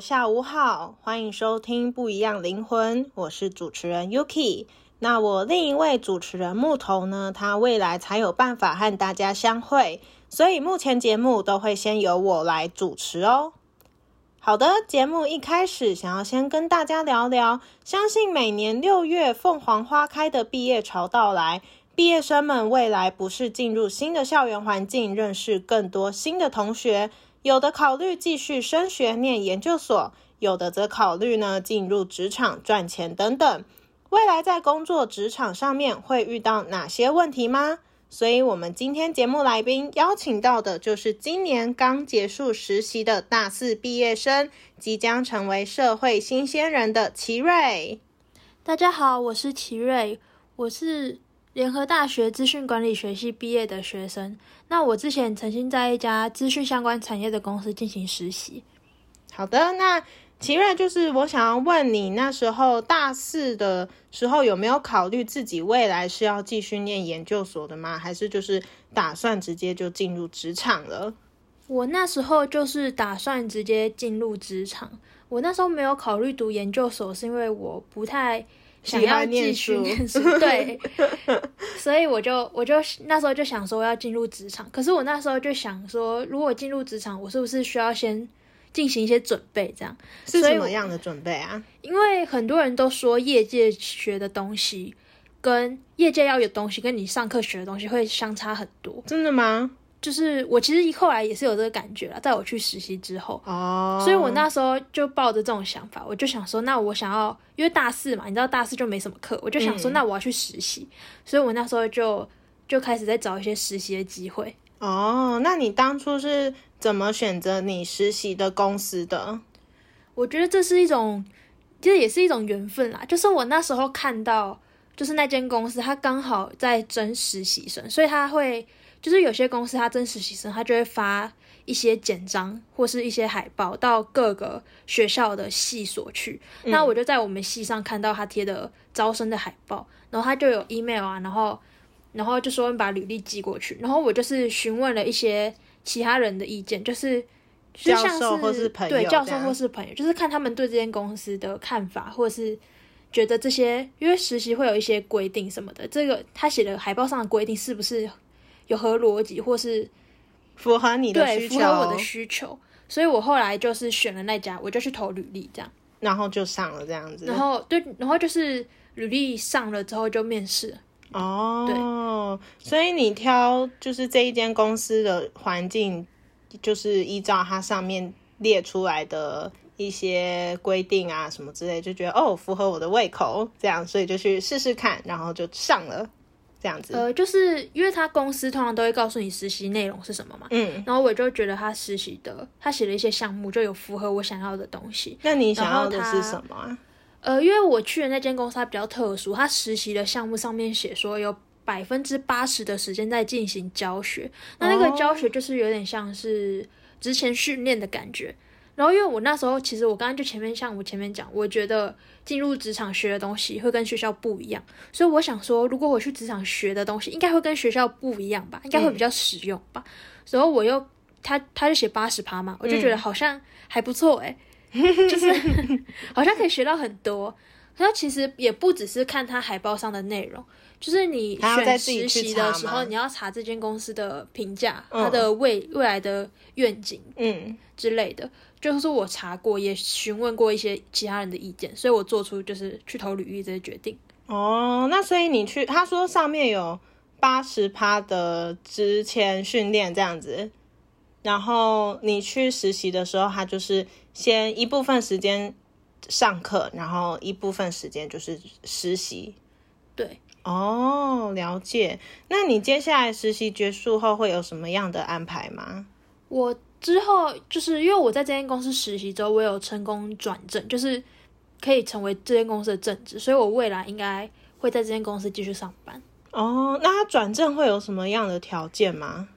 下午好，欢迎收听《不一样灵魂》，我是主持人 Yuki。那我另一位主持人木头呢，他未来才有办法和大家相会，所以目前节目都会先由我来主持哦。好的，节目一开始想要先跟大家聊聊，相信每年六月凤凰花开的毕业潮到来，毕业生们未来不是进入新的校园环境，认识更多新的同学。有的考虑继续升学念研究所，有的则考虑呢进入职场赚钱等等。未来在工作职场上面会遇到哪些问题吗？所以，我们今天节目来宾邀请到的就是今年刚结束实习的大四毕业生，即将成为社会新鲜人的奇瑞。大家好，我是奇瑞，我是联合大学资讯管理学系毕业的学生。那我之前曾经在一家资讯相关产业的公司进行实习。好的，那奇瑞就是我想要问你，那时候大四的时候有没有考虑自己未来是要继续念研究所的吗？还是就是打算直接就进入职场了？我那时候就是打算直接进入职场。我那时候没有考虑读研究所，是因为我不太想要继续念书。对，所以我就我就那时候就想说我要进入职场。可是我那时候就想说，如果进入职场，我是不是需要先进行一些准备？这样是什么样的准备啊？因为很多人都说业界学的东西跟业界要有东西，跟你上课学的东西会相差很多。真的吗？就是我其实后来也是有这个感觉了，在我去实习之后，哦，所以我那时候就抱着这种想法，我就想说，那我想要，因为大四嘛，你知道大四就没什么课，我就想说，那我要去实习，所以我那时候就就开始在找一些实习的机会。哦，那你当初是怎么选择你实习的公司的？我觉得这是一种，其实也是一种缘分啦。就是我那时候看到，就是那间公司它刚好在征实习生，所以他会。就是有些公司，他真实习生，他就会发一些简章或是一些海报到各个学校的系所去。那我就在我们系上看到他贴的招生的海报，然后他就有 email 啊，然后然后就说把履历寄过去。然后我就是询问了一些其他人的意见，就是教授或是朋友，对教授或是朋友，就是看他们对这间公司的看法，或者是觉得这些因为实习会有一些规定什么的，这个他写的海报上的规定是不是？有合逻辑，或是符合你的需求，符合我的需求，所以我后来就是选了那家，我就去投履历，这样，然后就上了这样子。然后对，然后就是履历上了之后就面试。哦，对，所以你挑就是这一间公司的环境，就是依照它上面列出来的一些规定啊什么之类，就觉得哦符合我的胃口，这样，所以就去试试看，然后就上了。这样子，呃，就是因为他公司通常都会告诉你实习内容是什么嘛，嗯，然后我就觉得他实习的，他写了一些项目就有符合我想要的东西。那你想要的是什么？呃，因为我去的那间公司它比较特殊，它实习的项目上面写说有百分之八十的时间在进行教学，那那个教学就是有点像是之前训练的感觉。然后因为我那时候其实我刚刚就前面像我前面讲，我觉得进入职场学的东西会跟学校不一样，所以我想说，如果我去职场学的东西，应该会跟学校不一样吧，应该会比较实用吧。然后我又他他就写八十趴嘛，我就觉得好像还不错诶、就是好像可以学到很多。然后其实也不只是看他海报上的内容，就是你选实习的时候，你要查这间公司的评价，嗯它的未未来的愿景嗯，之类的。就是我查过，也询问过一些其他人的意见，所以我做出就是去投履历这些决定。哦，那所以你去，他说上面有八十趴的之前训练这样子，然后你去实习的时候，他就是先一部分时间上课，然后一部分时间就是实习。对，哦，了解。那你接下来实习结束后会有什么样的安排吗？我之后就是因为我在这间公司实习之后，我有成功转正，就是可以成为这间公司的正职，所以我未来应该会在这间公司继续上班。哦，那他转正会有什么样的条件吗？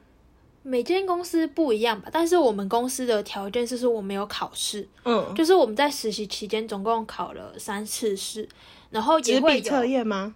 每间公司不一样吧，但是我们公司的条件是说我们有考试，嗯，就是我们在实习期间总共考了三次试，然后也纸会笔测验吗？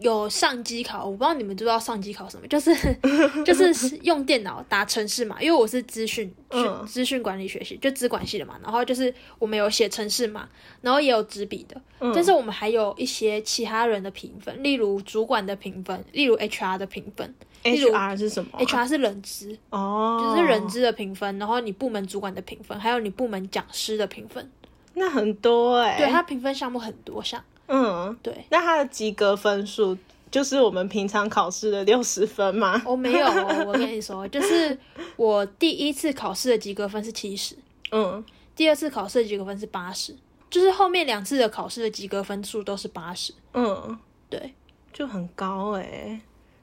有上机考，我不知道你们知不知道上机考什么，就是 就是用电脑打程式码，因为我是资讯嗯。资讯管理学系，就资管系的嘛，然后就是我们有写程式码，然后也有纸笔的，嗯。但是我们还有一些其他人的评分，例如主管的评分，例如 HR 的评分例如 HR 是什么啊、，HR 是人资，哦，就是人资的评分，然后你部门主管的评分，还有你部门讲师的评分，那很多哎、对，它评分项目很多项，嗯，对。那他的及格分数就是我们平常考试的六十分吗？我、没有哦，我跟你说，就是我第一次考试的及格分是七十，嗯，第二次考试的及格分是八十，就是后面两次的考试的及格分数都是八十。嗯，对，就很高哎、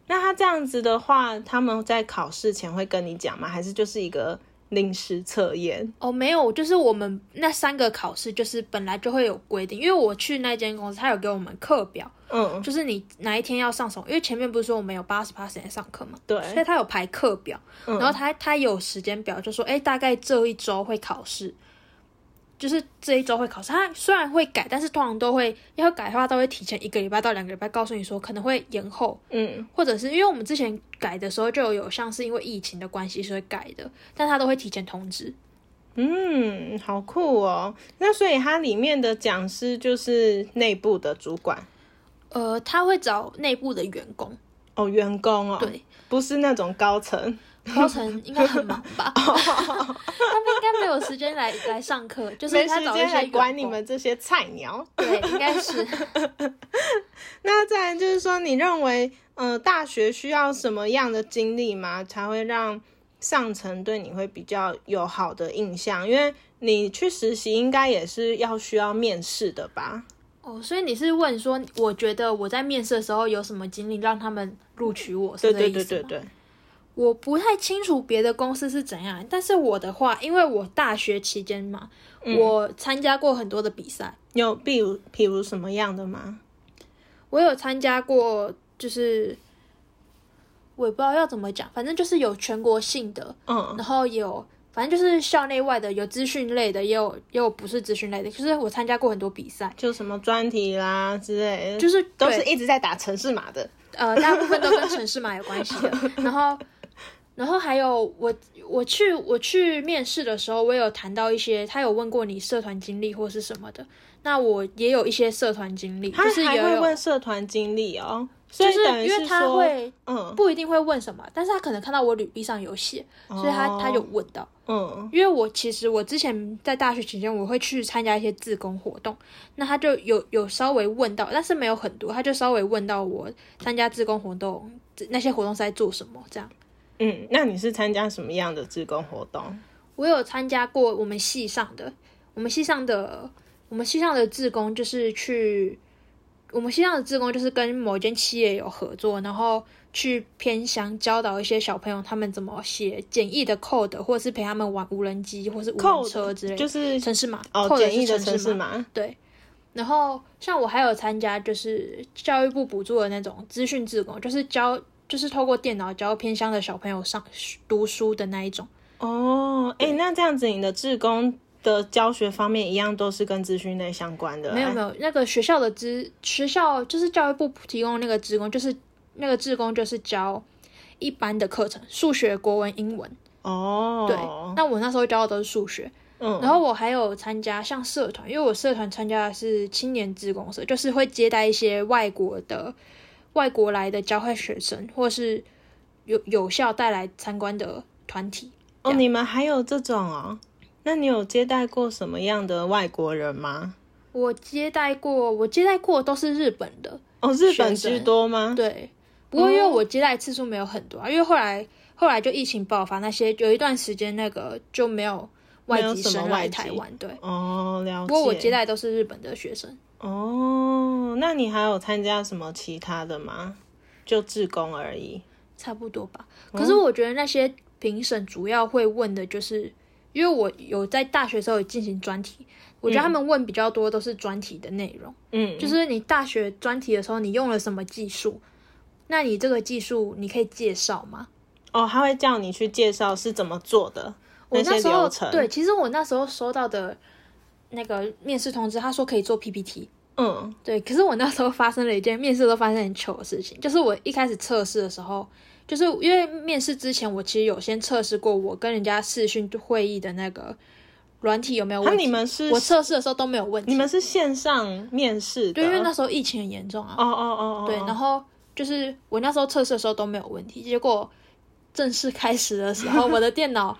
那他这样子的话，他们在考试前会跟你讲吗？还是就是一个临时测验？哦，没有，就是我们那三个考试就是本来就会有规定，因为我去那间公司，他有给我们课表，嗯，就是你哪一天要上什么，因为前面不是说我们有八十趴时间上课嘛，对所以，他有排课表，然后他他有时间表，就说，哎，大概这一周会考试，就是这一周会考试。他虽然会改，但是通常都会要改的话，都会提前一个礼拜到两个礼拜告诉你说可能会延后，嗯，或者是因为我们之前改的时候就有有像是因为疫情的关系所以改的，但他都会提前通知。嗯，好酷哦。那所以它里面的讲师就是内部的主管呃，他会找内部的员工，哦，员工哦，对，不是那种高层。高层应该很忙吧？他们应该没有时间来来上课，就是没时间他找一些员来管你们这些菜鸟。对，应该是。那再来就是说，你认为，呃，大学需要什么样的经历吗，才会让上层对你会比较有好的印象？因为你去实习应该也是要需要面试的吧？哦，所以你是问说，我觉得我在面试的时候有什么经历让他们录取我？是对对这意思吗对对对，我不太清楚别的公司是怎样，但是我的话，因为我大学期间嘛，嗯我参加过很多的比赛，有比如比如什么样的吗？我有参加过，就是我也不知道要怎么讲，反正就是有全国性的，嗯然后有反正就是校内外的，有资讯类的，也有也有不是资讯类的，就是我参加过很多比赛，就什么专题啦之类的，就是都是一直在打城市码的。呃，大部分都跟城市码有关系的。然后，然后还有我我去我去面试的时候，我有谈到一些，他有问过你社团经历或是什么的。那我也有一些社团经历，他就是也会问社团经历哦，所就是因为他，会嗯不一定会问什么，但是他可能看到我履历上有写，所以他他有问到。嗯因为我其实我之前在大学期间，我会去参加一些自工活动，那他就有有稍微问到，但是没有很多，他就稍微问到我参加自工活动那些活动是在做什么这样。嗯，那你是参加什么样的志工活动？我有参加过我们系上的，我们系上的，我们系上的志工就是去，我们系上的志工就是跟某一间企业有合作，然后去偏乡教导一些小朋友他们怎么写简易的 code，或者是陪他们玩无人机或是无人车之类的，就是城市码简易的是城市码。码。对，然后像我还有参加就是教育部补助的那种资讯志工，就是教就是透过电脑教偏乡的小朋友上读书的那一种。哦，哎、那这样子你的志工的教学方面一样都是跟资讯类相关的、有，没有没有，那个学校的职学校就是教育部提供那个职工，就是那个志工就是教一般的课程，数学、国文、英文。哦，对，那我那时候教的都是数学，嗯，然后我还有参加像社团，因为我社团参加的是青年志工社，就是会接待一些外国的外国来的交换学生，或是有有效带来参观的团体。哦，你们还有这种哦？那你有接待过什么样的外国人吗？我接待过，我接待过都是日本的，哦，日本居多吗？，对。不过因为我接待次数没有很多啊，因为后来后来就疫情爆发，那些有一段时间那个就没有外籍生来台湾，对。哦，了解。不过我接待都是日本的学生，哦，那你还有参加什么其他的吗？就志工而已。差不多吧。可是我觉得那些评审主要会问的就是，因为我有在大学时候有进行专题，我觉得他们问比较多都是专题的内容，嗯，就是你大学专题的时候你用了什么技术，那你这个技术你可以介绍吗？哦，他会叫你去介绍是怎么做的我那时候流程。对，，其实我那时候收到的那个面试通知，他说可以做 PPT。嗯，对，可是我那时候发生了一件面试都发生很糗的事情，就是我一开始测试的时候，就是因为面试之前我其实有先测试过我跟人家视讯会议的那个软体有没有问题。你们是我测试的时候都没有问题。你们是线上面试？对，因为那时候疫情很严重啊。哦哦哦哦，对，然后就是我那时候测试的时候都没有问题，结果正式开始的时候，我的电脑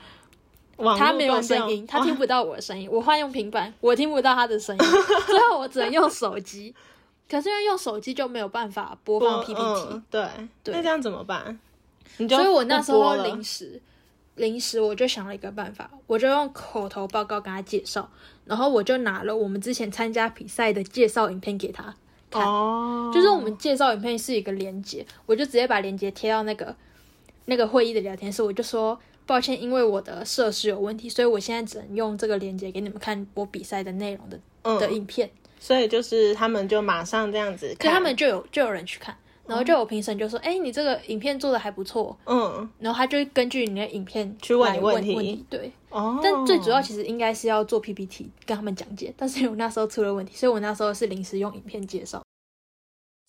网络它没有声音，他听不到我的声音。我换用平板，我听不到他的声音，最后我只能用手机。可是因为用手机就没有办法播放 PPT，、嗯对，对那这样怎么办？你就所以我那时候临时临时我就想了一个办法，我就用口头报告跟他介绍，然后我就拿了我们之前参加比赛的介绍影片给他看。哦，就是我们介绍影片是一个连接，我就直接把连接贴到那个那个会议的聊天室，我就说抱歉，因为我的设施有问题，所以我现在只能用这个链接给你们看我比赛的内容的、的嗯，影片，所以就是他们就马上这样子看，所以他们就有就有人去看，然后就有评审就说，哎、你这个影片做的还不错，嗯。然后他就根据你的影片去问你问题。问题，对，哦，但最主要其实应该是要做 PPT 跟他们讲解，但是我那时候出了问题，所以我那时候是临时用影片介绍。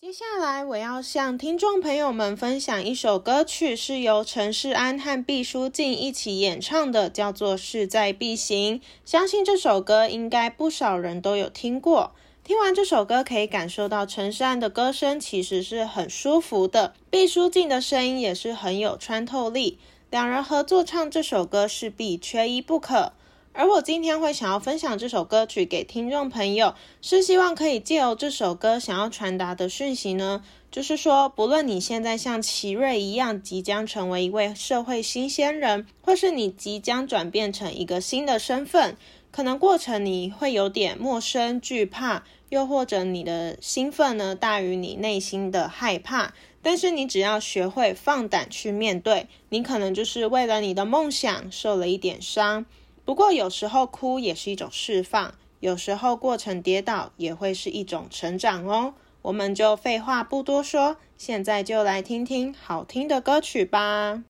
接下来我要向听众朋友们分享一首歌曲，是由陈世安和毕书尽一起演唱的，叫做《势在必行》。相信这首歌应该不少人都有听过。听完这首歌，可以感受到陈世安的歌声其实是很舒服的，毕书尽的声音也是很有穿透力。两人合作唱这首歌，势必缺一不可。而我今天会想要分享这首歌曲给听众朋友，是希望可以借由这首歌想要传达的讯息呢，就是说，不论你现在像奇瑞一样即将成为一位社会新鲜人，或是你即将转变成一个新的身份，可能过程你会有点陌生、惧怕，又或者你的兴奋呢大于你内心的害怕。但是你只要学会放胆去面对，你可能就是为了你的梦想受了一点伤。不过有时候哭也是一种释放，有时候过程跌倒也会是一种成长哦。我们就废话不多说，现在就来听听好听的歌曲吧。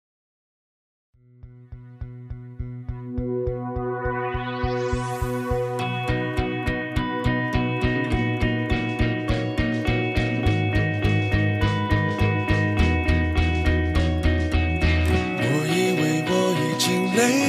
我以为我已经累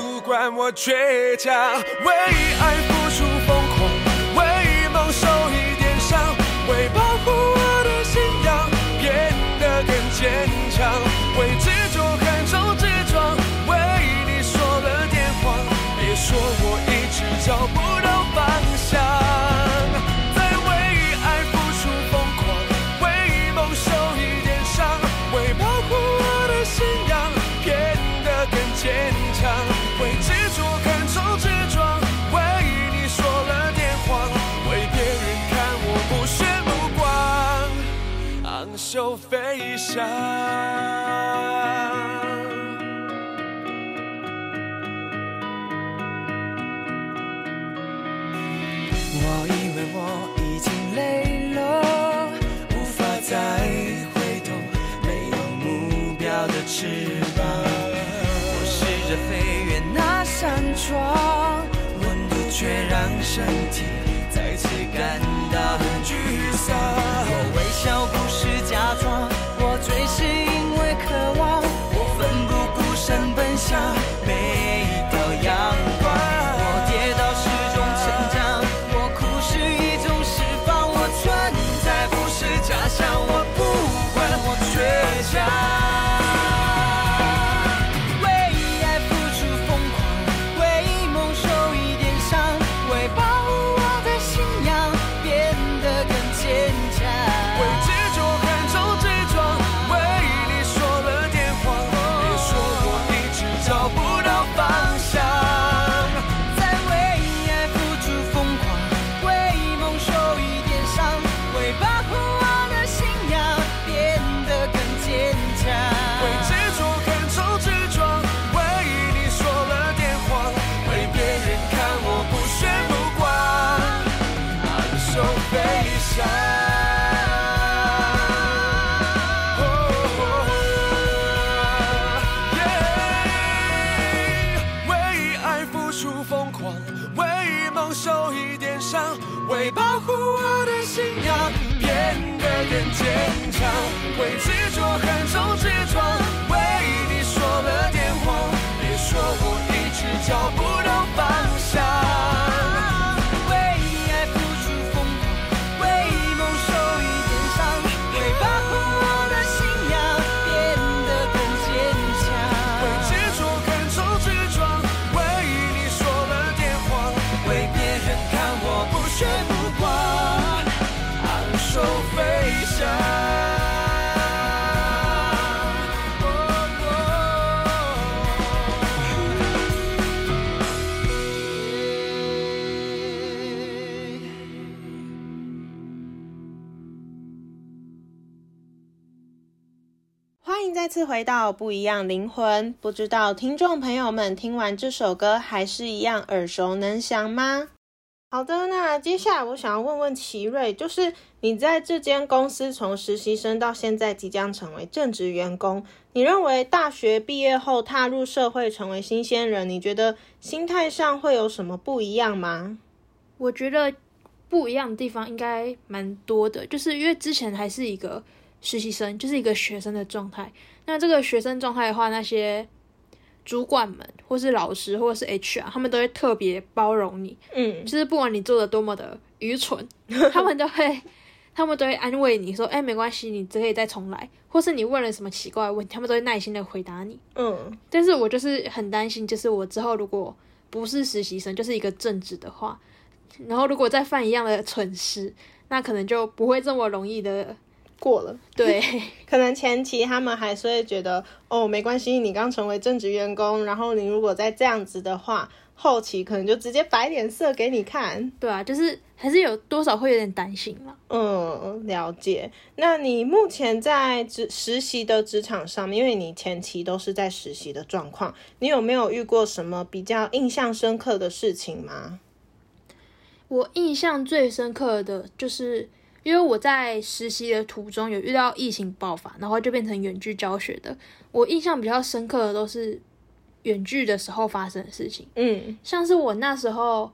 管我倔强，为爱付出想。我以为我已经累了，无法再回头，没有目标的翅膀。我试着飞越那扇窗，温度却让身体再次感到很沮丧。我微笑不人坚强会执着很重次回到不一样灵魂。不知道听众朋友们听完这首歌还是一样耳熟能详吗？好的，那接下来我想要问问奇瑞，就是你在这间公司从实习生到现在即将成为正职员工，你认为大学毕业后踏入社会成为新鲜人，你觉得心态上会有什么不一样吗？我觉得不一样的地方应该蛮多的，就是因为之前还是一个实习生，就是一个学生的状态。那这个学生状态的话，那些主管们或是老师或者是 HR，他们都会特别包容你，嗯就是不管你做的多么的愚蠢，他们都会。他们都会安慰你说：“哎、没关系，你可以再重来。”或是你问了什么奇怪的问题，他们都会耐心的回答你。嗯但是我就是很担心，就是我之后如果不是实习生，就是一个正职的话，然后如果再犯一样的蠢事，那可能就不会这么容易的过了。对 可能前期他们还是会觉得，哦，没关系，你刚成为正职员工，然后你如果再这样子的话，后期可能就直接摆脸色给你看。对啊，就是还是有多少会有点担心嘛。嗯，了解。那你目前在职实习的职场上面，因为你前期都是在实习的状况，你有没有遇过什么比较印象深刻的事情吗？我印象最深刻的就是，因为我在实习的途中有遇到疫情爆发，然后就变成远距教学的。我印象比较深刻的都是远距的时候发生的事情。嗯像是我那时候，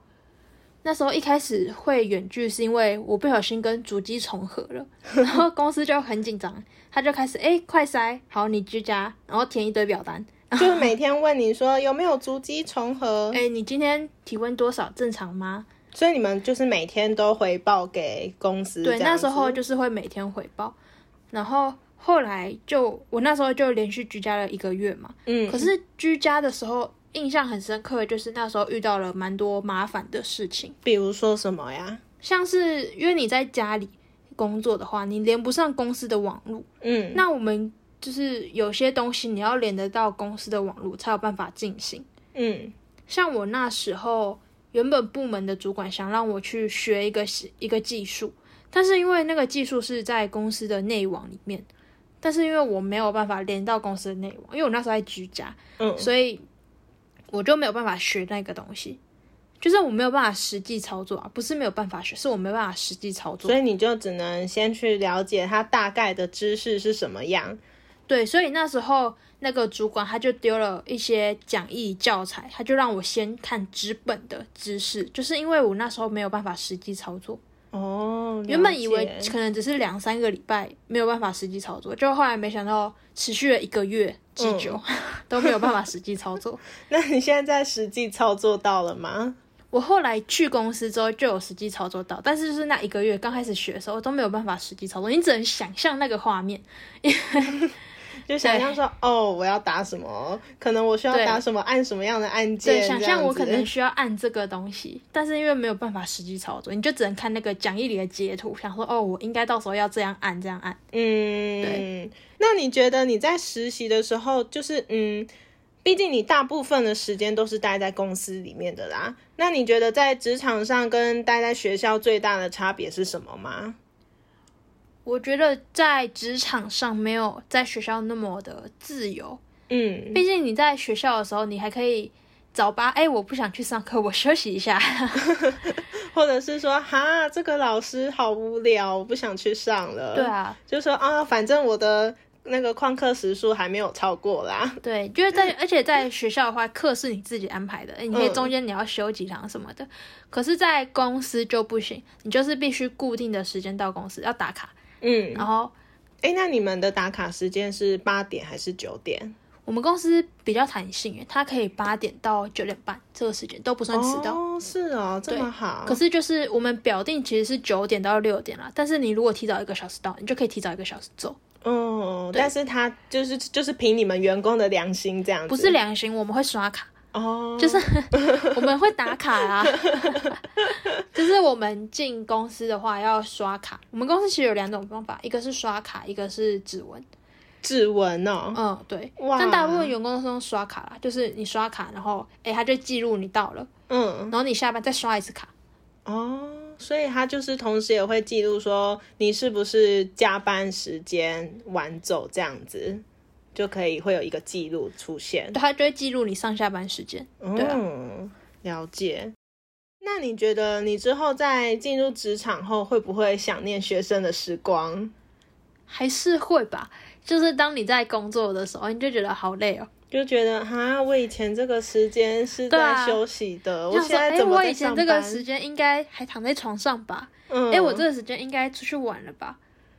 那时候一开始会远距，是因为我不小心跟主机重合了，然后公司就很紧张，他就开始哎、快筛，好你居家，然后填一堆表单，就是每天问你说有没有足迹重合，哎、你今天体温多少？正常吗？所以你们就是每天都回报给公司对，那时候就是会每天回报，然后后来就我那时候就连续居家了一个月嘛，嗯，可是居家的时候印象很深刻，就是那时候遇到了蛮多麻烦的事情。比如说什么呀？像是因为你在家里工作的话，你连不上公司的网络，嗯，那我们就是有些东西你要连得到公司的网络才有办法进行。嗯。像我那时候原本部门的主管想让我去学一个一个技术，但是因为那个技术是在公司的内网里面，但是因为我没有办法连到公司的内网，因为我那时候在居家，嗯，所以我就没有办法学那个东西，就是我没有办法实际操作啊，不是没有办法学，是我没办法实际操作所。以你就只能先去了解它大概的知识是什么样。对，所以那时候那个主管他就丢了一些讲义教材，他就让我先看纸本的知识，就是因为我那时候没有办法实际操作，哦，原本以为可能只是两三个礼拜没有办法实际操作，就后来没想到持续了一个月之久、都没有办法实际操作。那你现在在实际操作到了吗？我后来去公司之后就有实际操作到，但是就是那一个月刚开始学的时候都没有办法实际操作，你只能想象那个画面。就想象说，哦，我要打什么？可能我需要打什么，按什么样的按键？对，想象我可能需要按这个东西，但是因为没有办法实际操作，你就只能看那个讲义里的截图，想说哦，我应该到时候要这样按，这样按。嗯，对。那你觉得你在实习的时候，就是嗯，毕竟你大部分的时间都是待在公司里面的啦。那你觉得在职场上跟待在学校最大的差别是什么吗？我觉得在职场上没有在学校那么的自由，嗯，毕竟你在学校的时候，你还可以早八，哎，我不想去上课，我休息一下。或者是说，哈，这个老师好无聊，我不想去上了。对，啊，就说啊，反正我的那个旷课时数还没有超过啦。对，就是在，而且在学校的话，课是你自己安排的，你可以嗯中间你要休几堂什么的。可是，在公司就不行，你就是必须固定的时间到公司要打卡，嗯，然后哎，那你们的打卡时间是八点还是九点？我们公司比较弹性耶，它可以八点到九点半这个时间都不算迟到。哦，是哦，这么好。可是就是我们表定其实是九点到六点啦，但是你如果提早一个小时到，你就可以提早一个小时走，哦，但是他就是就是凭你们员工的良心这样子，不是良心，我们会刷卡，哦，就是 我们会打卡啊。就是我们进公司的话要刷卡，我们公司其实有两种方法，一个是刷卡，一个是指纹。指纹哦，嗯，对。哇但大部分员工都是用刷卡啦，就是你刷卡，然后诶，他就记录你到了，嗯，然后你下班再刷一次卡。哦，所以他就是同时也会记录说你是不是加班时间晚走这样子，就可以会有一个记录出现。对，他就会记录你上下班时间。对啊嗯，了解。那你觉得你之后在进入职场后，会不会想念学生的时光？还是会吧，就是当你在工作的时候，你就觉得好累哦。就觉得哈，我以前这个时间是在休息的，我现在怎么我以前？这个时间应该还躺在床上吧？嗯，哎，我这个时间应该出去玩了吧？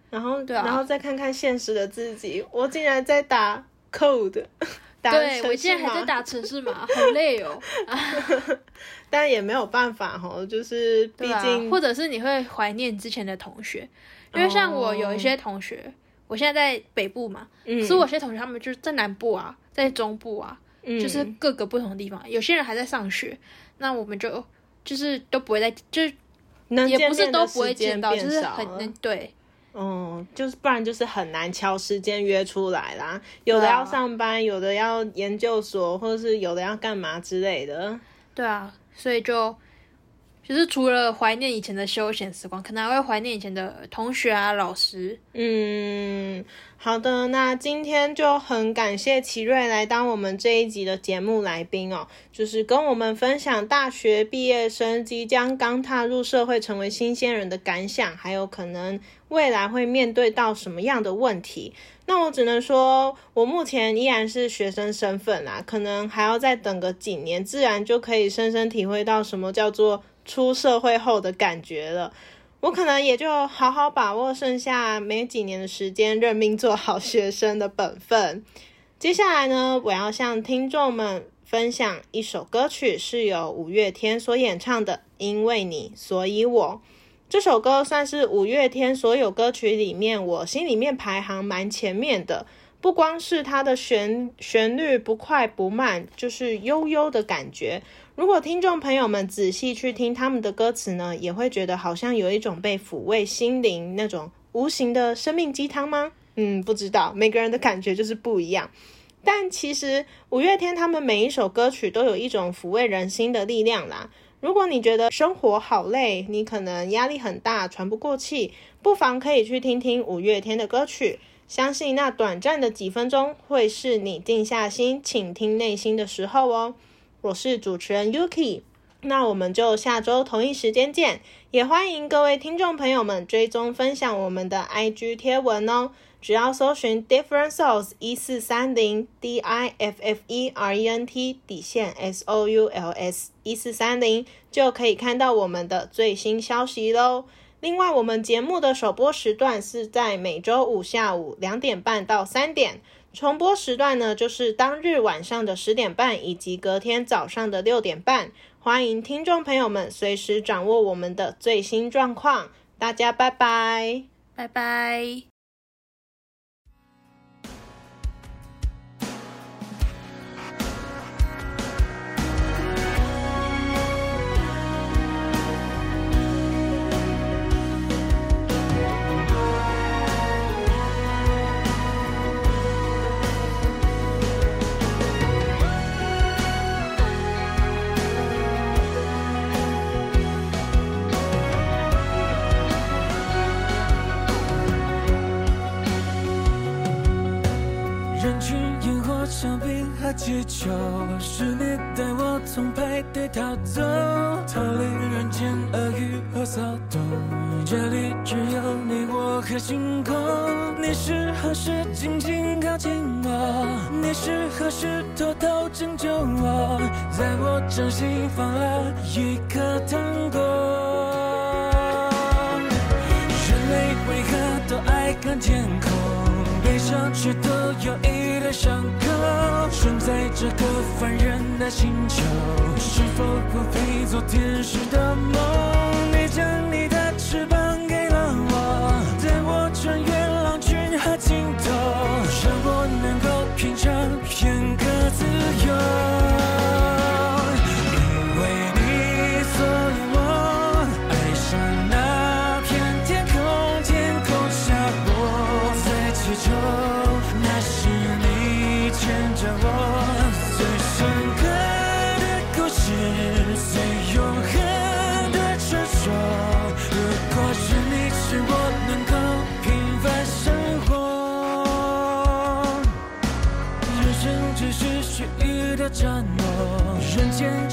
然后对啊。然后再看看现实的自己，我竟然在打 code，打对，我现在还在打城市码，好累哦。但也没有办法吼，就是毕竟，或者是你会怀念之前的同学，因为像我有一些同学，我现在在北部嘛，嗯所以我有些同学他们就是在南部啊，在中部啊，嗯就是各个不同的地方，有些人还在上学，那我们就就是都不会再，就是能也不是都不会见到，就是很能对嗯，就是不然就是很难敲时间约出来啦。有的要上班，有的要研究所，或者是有的要干嘛之类的。对啊，所以就就是除了怀念以前的休闲时光，可能还会怀念以前的同学啊、老师。嗯，好的，那今天就很感谢奇瑞来当我们这一集的节目来宾哦，就是跟我们分享大学毕业生即将刚踏入社会成为新鲜人的感想，还有可能未来会面对到什么样的问题。那我只能说，我目前依然是学生身份啦，可能还要再等个几年，自然就可以深深体会到什么叫做出社会后的感觉了。我可能也就好好把握剩下没几年的时间，认命做好学生的本分。接下来呢，我要向听众们分享一首歌曲，是由五月天所演唱的《因为你，所以我》。这首歌算是五月天所有歌曲里面我心里面排行蛮前面的。不光是它的旋旋律不快不慢，就是悠悠的感觉。如果听众朋友们仔细去听他们的歌词呢，也会觉得好像有一种被抚慰心灵那种无形的生命鸡汤吗？嗯，不知道，每个人的感觉就是不一样。但其实五月天他们每一首歌曲都有一种抚慰人心的力量啦。如果你觉得生活好累，你可能压力很大，喘不过气，不妨可以去听听五月天的歌曲。相信那短暂的几分钟，会是你静下心倾听内心的时候哦。我是主持人 Yuki，那我们就下周同一时间见。也欢迎各位听众朋友们追踪分享我们的 IG 贴文哦。只要搜寻 Different Souls 一四三零 D I F F E R E N T 底线 S O U L S 一四三零，就可以看到我们的最新消息喽。另外，我们节目的首播时段是在每周五下午两点半到三点，重播时段呢就是当日晚上的十点半以及隔天早上的六点半。欢迎听众朋友们随时掌握我们的最新状况。大家拜拜，拜拜。逃走，逃离人间恶语和骚动。这里只有你我和星空。你是何时静静靠近我？你是何时偷偷拯救我？在我掌心放了一颗糖果。人类为何都爱看天空？上却都有一点伤口。生在这个凡人的星球，是否不配做天使的梦？你将你的翅膀给了我，带我穿越狼群和尽头，让我能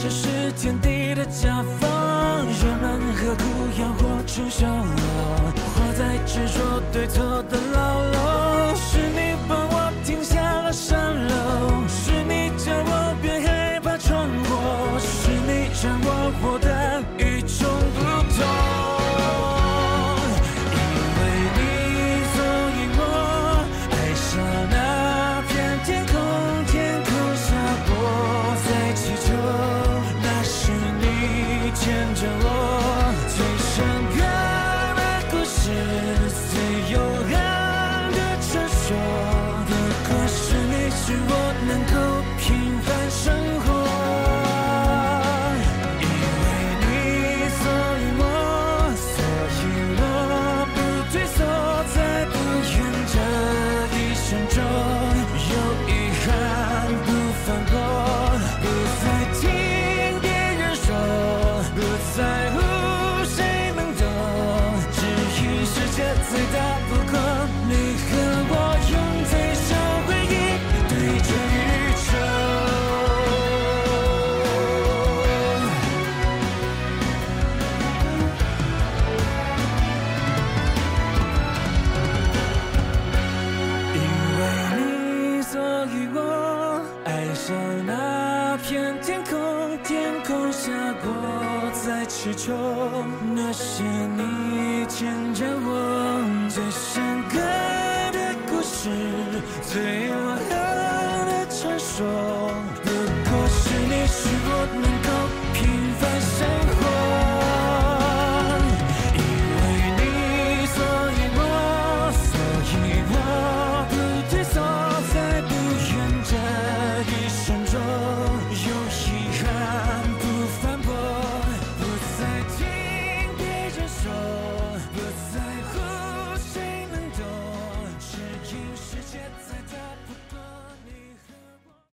这是天地的甲方，人们何苦要活成小我，活在执着对错的